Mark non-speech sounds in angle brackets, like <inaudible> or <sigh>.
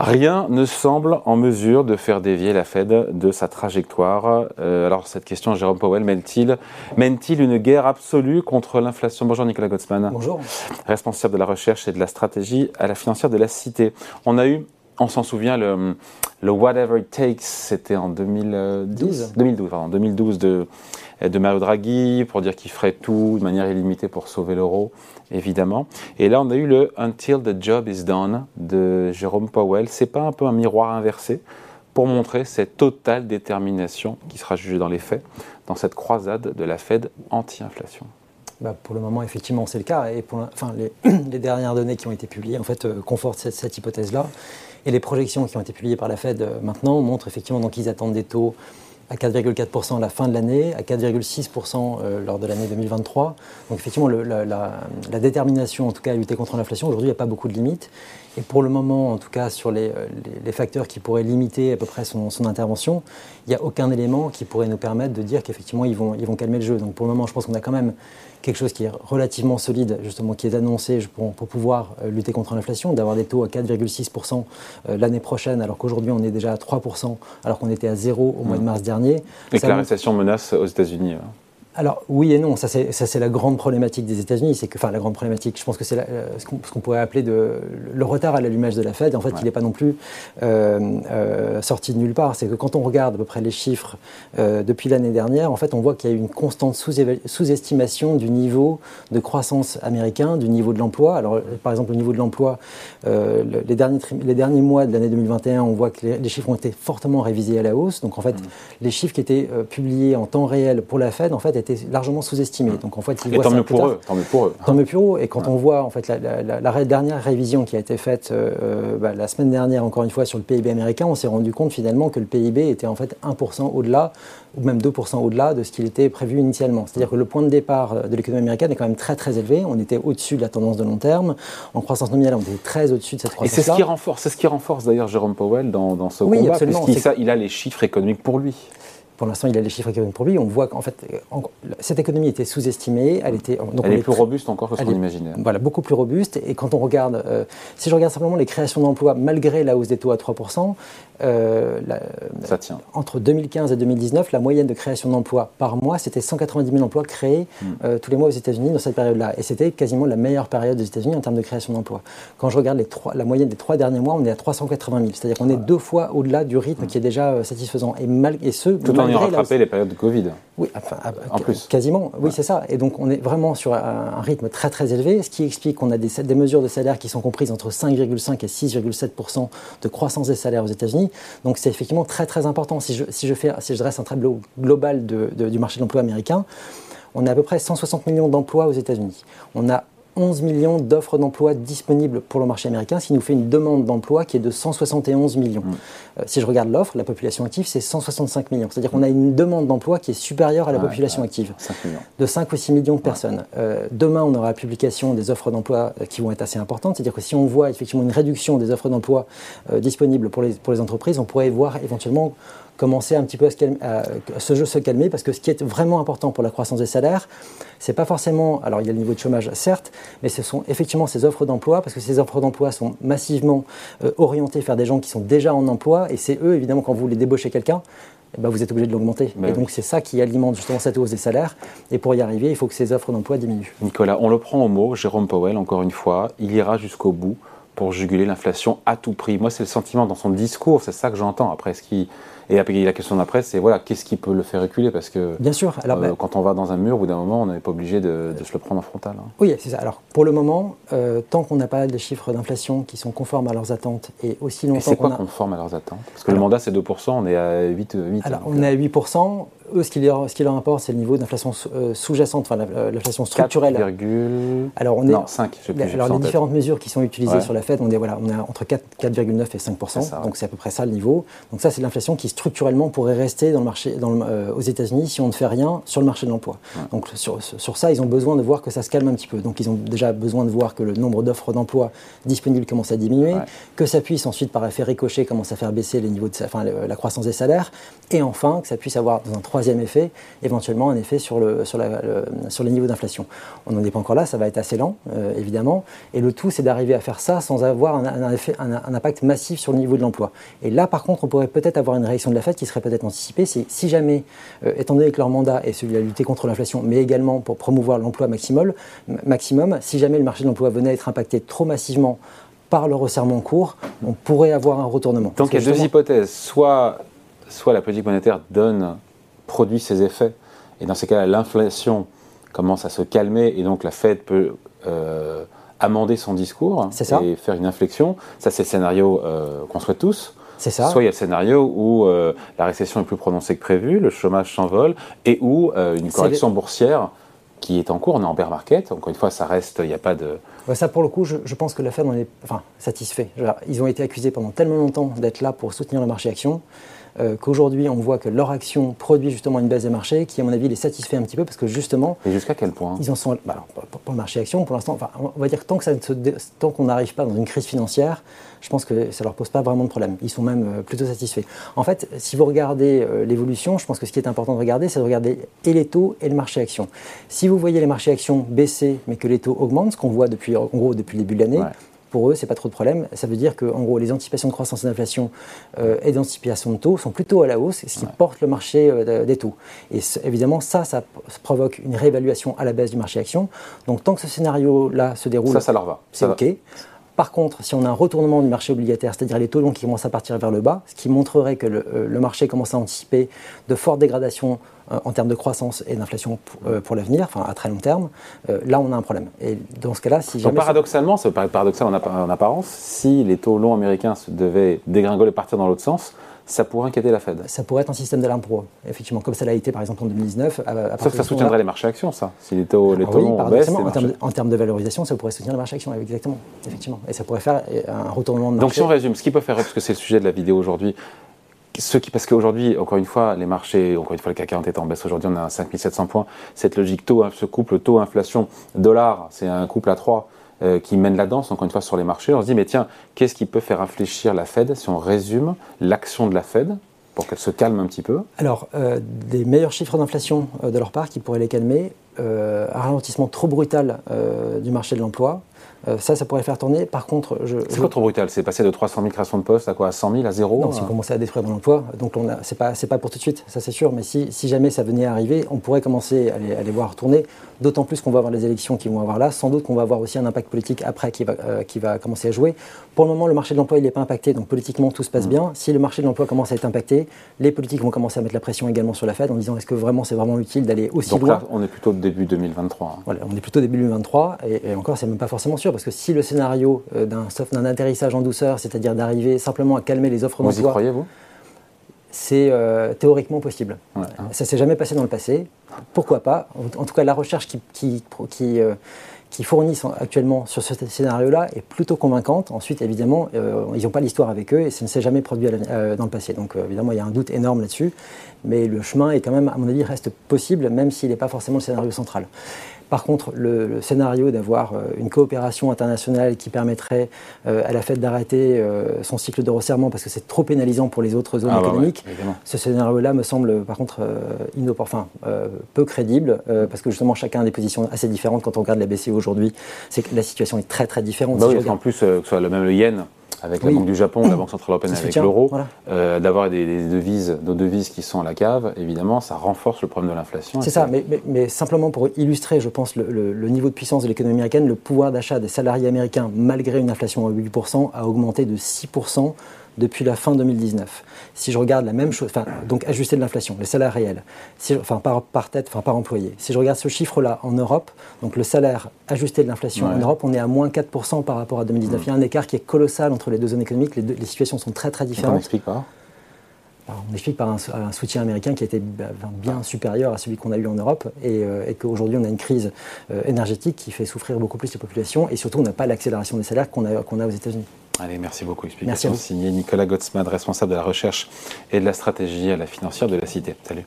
Rien ne semble en mesure de faire dévier la Fed de sa trajectoire. Euh, alors cette question, Jérôme Powell, mène-t-il mène une guerre absolue contre l'inflation? Bonjour Nicolas Gottsman. Bonjour. Responsable de la recherche et de la stratégie à la financière de la Cité. On a eu, on s'en souvient, le, le Whatever It Takes, c'était en 2012, 2012, pardon, 2012 de, de Mario Draghi pour dire qu'il ferait tout de manière illimitée pour sauver l'euro évidemment. Et là, on a eu le Until the Job is Done de Jérôme Powell. C'est pas un peu un miroir inversé pour montrer cette totale détermination qui sera jugée dans les faits dans cette croisade de la Fed anti-inflation bah pour le moment, effectivement, c'est le cas. Et pour enfin, <clears throat> les, dernières données qui ont été publiées en fait, euh, confortent cette, hypothèse-là. Et les projections qui ont été publiées par la Fed euh, maintenant montrent effectivement qu'ils attendent des taux à 4,4% à la fin de l'année, à 4,6% euh, lors de l'année 2023. Donc effectivement, la, détermination, en tout cas, à lutter contre l'inflation, aujourd'hui, il n'y a pas beaucoup de limites. Et pour le moment, en tout cas, sur les, euh, facteurs qui pourraient limiter à peu près son, intervention, il n'y a aucun élément qui pourrait nous permettre de dire qu'effectivement, ils vont, ils vont calmer le jeu. Donc pour le moment, je pense qu'on a quand même quelque chose qui est relativement solide, justement, qui est annoncé pour, pour pouvoir euh, lutter contre l'inflation, d'avoir des taux à 4,6% euh, l'année prochaine, alors qu'aujourd'hui on est déjà à 3%, alors qu'on était à 0 au mois de mmh. mars dernier. Et que la récession menace aux États-Unis. Hein alors oui et non, ça c'est la grande problématique des États-Unis, c'est que, enfin la grande problématique, je pense que c'est euh, ce qu'on pourrait appeler de, le retard à l'allumage de la Fed. En fait, il n'est pas non plus euh, euh, sorti de nulle part. C'est que quand on regarde à peu près les chiffres depuis l'année dernière, en fait, on voit qu'il y a eu une constante sous-estimation du niveau de croissance américain, du niveau de l'emploi. Alors par exemple, le niveau de l'emploi, les derniers les derniers mois de l'année 2021, on voit que les, chiffres ont été fortement révisés à la hausse. Donc en fait, mmh. les chiffres qui étaient publiés en temps réel pour la Fed, en fait, été largement sous-estimé. Donc en fait, ils voient tant, mieux pour eux, tant mieux pour eux. Tant mieux pour eux. Et quand on voit en fait la, dernière révision qui a été faite euh, euh, bah, la semaine dernière, encore une fois, sur le PIB américain, on s'est rendu compte finalement que le PIB était en fait 1% au-delà, ou même 2% au-delà de ce qu'il était prévu initialement. C'est-à-dire que le point de départ euh, de l'économie américaine est quand même très très élevé. On était au-dessus de la tendance de long terme. En croissance nominale, on était très au-dessus de cette croissance. Et c'est ce qui renforce, c'est ce qui renforce d'ailleurs Jérôme Powell dans, dans ce oui, combat, puisqu'il il a les chiffres économiques pour lui pour l'instant, il a les chiffres économiques pour lui. On voit qu'en fait, cette économie était sous-estimée. Elle, était, donc elle est plus robuste encore que ce qu'on imaginait. Voilà, beaucoup plus robuste. Et quand on regarde, euh, si je regarde simplement les créations d'emplois, malgré la hausse des taux à 3%, euh, Ça tient. entre 2015 et 2019, la moyenne de création d'emplois par mois, c'était 190 000 emplois créés euh, tous les mois aux États-Unis dans cette période-là. Et c'était quasiment la meilleure période des États-Unis en termes de création d'emplois. Quand je regarde les trois, la moyenne des trois derniers mois, on est à 380 000. C'est-à-dire qu'on est deux fois au-delà du rythme hmm. qui est déjà satisfaisant. Et, mal, et ce, tout en ayant rattrapé les périodes de Covid. Oui, enfin, ah, en plus. Quasiment, oui, c'est ça. Et donc, on est vraiment sur un, rythme très, très élevé, ce qui explique qu'on a des, des mesures de salaire qui sont comprises entre 5,5 et 6,7% de croissance des salaires aux États-Unis. Donc, c'est effectivement très, très important. Si je, si je, fais, si je dresse un tableau global du marché de l'emploi américain, on a à peu près 160 millions d'emplois aux États-Unis. On a 11 millions d'offres d'emploi disponibles pour le marché américain, ce qui nous fait une demande d'emploi qui est de 171 millions. Mmh. Euh, si je regarde l'offre, la population active, c'est 165 millions. C'est-à-dire qu'on a une demande d'emploi qui est supérieure à la population active, de 5 ou 6 millions de personnes. Euh, demain, on aura la publication des offres d'emploi euh, qui vont être assez importantes. C'est-à-dire que si on voit effectivement une réduction des offres d'emploi disponibles pour les, pour les entreprises, on pourrait voir éventuellement commencer un petit peu à, ce jeu se calmer, parce que ce qui est vraiment important pour la croissance des salaires, c'est pas forcément, alors il y a le niveau de chômage certes, mais ce sont effectivement ces offres d'emploi, parce que ces offres d'emploi sont massivement euh, orientées vers des gens qui sont déjà en emploi, et c'est eux, évidemment, quand vous voulez débaucher quelqu'un, eh ben, vous êtes obligé de l'augmenter. et donc c'est ça qui alimente justement cette hausse des salaires. Et pour y arriver, il faut que ces offres d'emploi diminuent. Nicolas, on le prend au mot, Jérôme Powell, encore une fois, il ira jusqu'au bout pour juguler l'inflation à tout prix. Moi, c'est le sentiment dans son discours, c'est ça que j'entends. Après, ce qui et la question d'après, c'est voilà, qu'est-ce qui peut le faire reculer? Parce que Bien sûr. Alors, euh, bah quand on va dans un mur, au bout d'un moment, on n'est pas obligé de, se le prendre en frontal. Hein. Oui, c'est ça. Alors, pour le moment, euh, tant qu'on n'a pas des chiffres d'inflation qui sont conformes à leurs attentes et aussi longtemps. Et c'est quoi conforme à leurs attentes? Parce que le mandat, c'est 2%, on est à 8%. 8 alors, on est à 8% eux, ce qui leur, ce qui leur importe, c'est le niveau d'inflation euh, sous-jacente, enfin l'inflation structurelle. 4, alors on est, non, 5, je sais plus, Alors les différentes mesures qui sont utilisées sur la Fed, on est, voilà, on est entre 4,9 et 5 donc c'est à peu près ça le niveau. Donc ça, c'est l'inflation qui, structurellement pourrait rester dans le marché, dans euh, aux États-Unis si on ne fait rien sur le marché de l'emploi. Donc sur, sur, ça, ils ont besoin de voir que ça se calme un petit peu. Donc ils ont déjà besoin de voir que le nombre d'offres d'emploi disponibles commence à diminuer, que ça puisse ensuite par effet ricochet commencer à faire baisser les niveaux de, enfin, la croissance des salaires, et enfin que ça puisse avoir dans un troisième effet, éventuellement un effet sur, le, sur, la, sur les niveaux d'inflation. On n'en est pas encore là, ça va être assez lent, euh, évidemment, et le tout c'est d'arriver à faire ça sans avoir un, effet, un, impact massif sur le niveau de l'emploi. Et là par contre, on pourrait peut-être avoir une réaction de la Fed qui serait peut-être anticipée, c'est si jamais, euh, étant donné que leur mandat est celui de lutter contre l'inflation, mais également pour promouvoir l'emploi maximum, maximum, si jamais le marché de l'emploi venait à être impacté trop massivement par le resserrement court, on pourrait avoir un retournement. Donc il y a deux hypothèses. Soit, soit la politique monétaire donne, produit ses effets, et dans ces cas-là, l'inflation commence à se calmer, et donc la Fed peut euh, amender son discours et faire une inflexion. Ça, c'est le scénario euh, qu'on souhaite tous. C'est ça. Soit il y a le scénario où euh, la récession est plus prononcée que prévu, le chômage s'envole, et où une correction boursière qui est en cours, on est en bear market. Encore une fois, ça reste, il n'y a pas de. ça, pour le coup, je, pense que la Fed en est enfin, satisfait. Ils ont été accusés pendant tellement longtemps d'être là pour soutenir le marché action. Euh, qu'aujourd'hui on voit que leur action produit justement une baisse des marchés qui à mon avis les satisfait un petit peu parce que justement... Et jusqu'à quel point Ils en sont... Bah, pour, le marché action pour l'instant, enfin, on va dire tant tant qu'on n'arrive pas dans une crise financière, je pense que ça ne leur pose pas vraiment de problème. Ils sont même euh, plutôt satisfaits. En fait, si vous regardez euh, l'évolution, je pense que ce qui est important de regarder, c'est de regarder et les taux et le marché action. Si vous voyez les marchés actions baisser, mais que les taux augmentent, ce qu'on voit depuis, en gros depuis le début de l'année, pour eux, c'est pas trop de problème. Ça veut dire que, en gros, les anticipations de croissance et d'inflation euh, et d'anticipation de taux sont plutôt à la hausse, ce qui porte le marché des taux. Et évidemment, ça, ça provoque une réévaluation à la baisse du marché action. Donc, tant que ce scénario-là se déroule, ça, ça leur va. C'est OK. Par contre, si on a un retournement du marché obligataire, c'est-à-dire les taux longs qui commencent à partir vers le bas, ce qui montrerait que le, euh, marché commence à anticiper de fortes dégradations euh, en termes de croissance et d'inflation euh, pour, l'avenir, enfin à très long terme, là on a un problème. Et dans ce cas-là, si jamais paradoxalement, ça paraît paradoxal en, en, apparence, si les taux longs américains devaient dégringoler et partir dans l'autre sens, ça pourrait inquiéter la Fed. Ça pourrait être un système d'alarme pour eux, effectivement, comme ça l'a été par exemple en 2019. Sauf que ça soutiendrait les marchés actions, ça. Si les taux, les ah taux baissent, en, termes de, en, termes de, valorisation, ça pourrait soutenir les marchés actions, exactement, effectivement. Et ça pourrait faire un retournement de marché. Donc si on résume, ce qui peut faire, parce que c'est le sujet de la vidéo aujourd'hui, ce qui, parce qu'aujourd'hui, encore une fois, les marchés, encore une fois, le CAC 40 est en baisse. Aujourd'hui, on a 5700 points. Cette logique taux, ce couple taux inflation dollar, c'est un couple à 3 euh, qui mène la danse, encore une fois, sur les marchés. On se dit, mais tiens, qu'est-ce qui peut faire infléchir la Fed si on résume l'action de la Fed pour qu'elle se calme un petit peu? Alors, euh, des meilleurs chiffres d'inflation euh, de leur part qui pourraient les calmer, un ralentissement trop brutal du marché de l'emploi, euh, ça, ça pourrait faire tourner. Par contre, je. C'est quoi trop brutal C'est passer de 300 000 créations de postes à quoi? À 100 000, à zéro Non, si on commençait à détruire mon emploi, donc on c'est pas, c'est pas pour tout de suite, ça c'est sûr. Mais si, si, jamais ça venait à arriver, on pourrait commencer à les, à les voir tourner. D'autant plus qu'on va avoir les élections qui vont avoir là. Sans doute qu'on va avoir aussi un impact politique après qui va, euh, qui va commencer à jouer. Pour le moment, le marché de l'emploi il n'est pas impacté, donc politiquement tout se passe mmh. bien. Si le marché de l'emploi commence à être impacté, les politiques vont commencer à mettre la pression également sur la Fed en disant est-ce que vraiment c'est vraiment utile d'aller aussi donc loin? là, on est plutôt début 2023. Voilà, on est plutôt début 2023 et, et encore c'est même pas forcément sûr parce que si le scénario euh, d'un atterrissage en douceur, c'est-à-dire d'arriver simplement à calmer les offres d'emploi. Vous y croyez, vous? C'est euh, théoriquement possible. Ça ne Ça s'est jamais passé dans le passé. Pourquoi pas? En tout cas, la recherche qui, qui, qui, euh, fournissent actuellement sur ce scénario-là est plutôt convaincante. Ensuite, évidemment, ils n'ont pas l'histoire avec eux et ça ne s'est jamais produit dans le passé. Donc, évidemment, il y a un doute énorme là-dessus. Mais le chemin est quand même, à mon avis, reste possible, même s'il n'est pas forcément le scénario central. Par contre, le, scénario d'avoir euh, une coopération internationale qui permettrait euh, à la Fed d'arrêter euh, son cycle de resserrement parce que c'est trop pénalisant pour les autres zones ah, bah économiques, ce scénario-là me semble par contre enfin, peu crédible parce que justement chacun a des positions assez différentes. Quand on regarde la BCE aujourd'hui, c'est que la situation est très très différente. Bah oui, en plus, que ce soit le même le yen, avec la Banque du Japon, la Banque Centrale Européenne avec l'euro, euh, d'avoir des, devises, nos devises qui sont à la cave, évidemment, ça renforce le problème de l'inflation. C'est ça, mais, simplement pour illustrer, je pense, le, niveau de puissance de l'économie américaine, le pouvoir d'achat des salariés américains, malgré une inflation à 8%, a augmenté de 6% depuis la fin 2019. Si je regarde la même chose, enfin, donc ajusté de l'inflation, les salaires réels, si enfin, par, par, tête, enfin, par employé. Si je regarde ce chiffre-là en Europe, donc le salaire ajusté de l'inflation en Europe, on est à moins 4% par rapport à 2019. Mmh. Il y a un écart qui est colossal entre les deux zones économiques, les, les situations sont très très différentes. On explique pas on explique par un, soutien américain qui a été bah, bien supérieur à celui qu'on a eu en Europe et, euh, qu'aujourd'hui on a une crise euh, énergétique qui fait souffrir beaucoup plus les populations et surtout on n'a pas l'accélération des salaires qu'on a, qu'on a aux États-Unis. Allez, merci beaucoup. Explication signée Nicolas Gottsman, responsable de la recherche et de la stratégie à la financière de la Cité. Salut.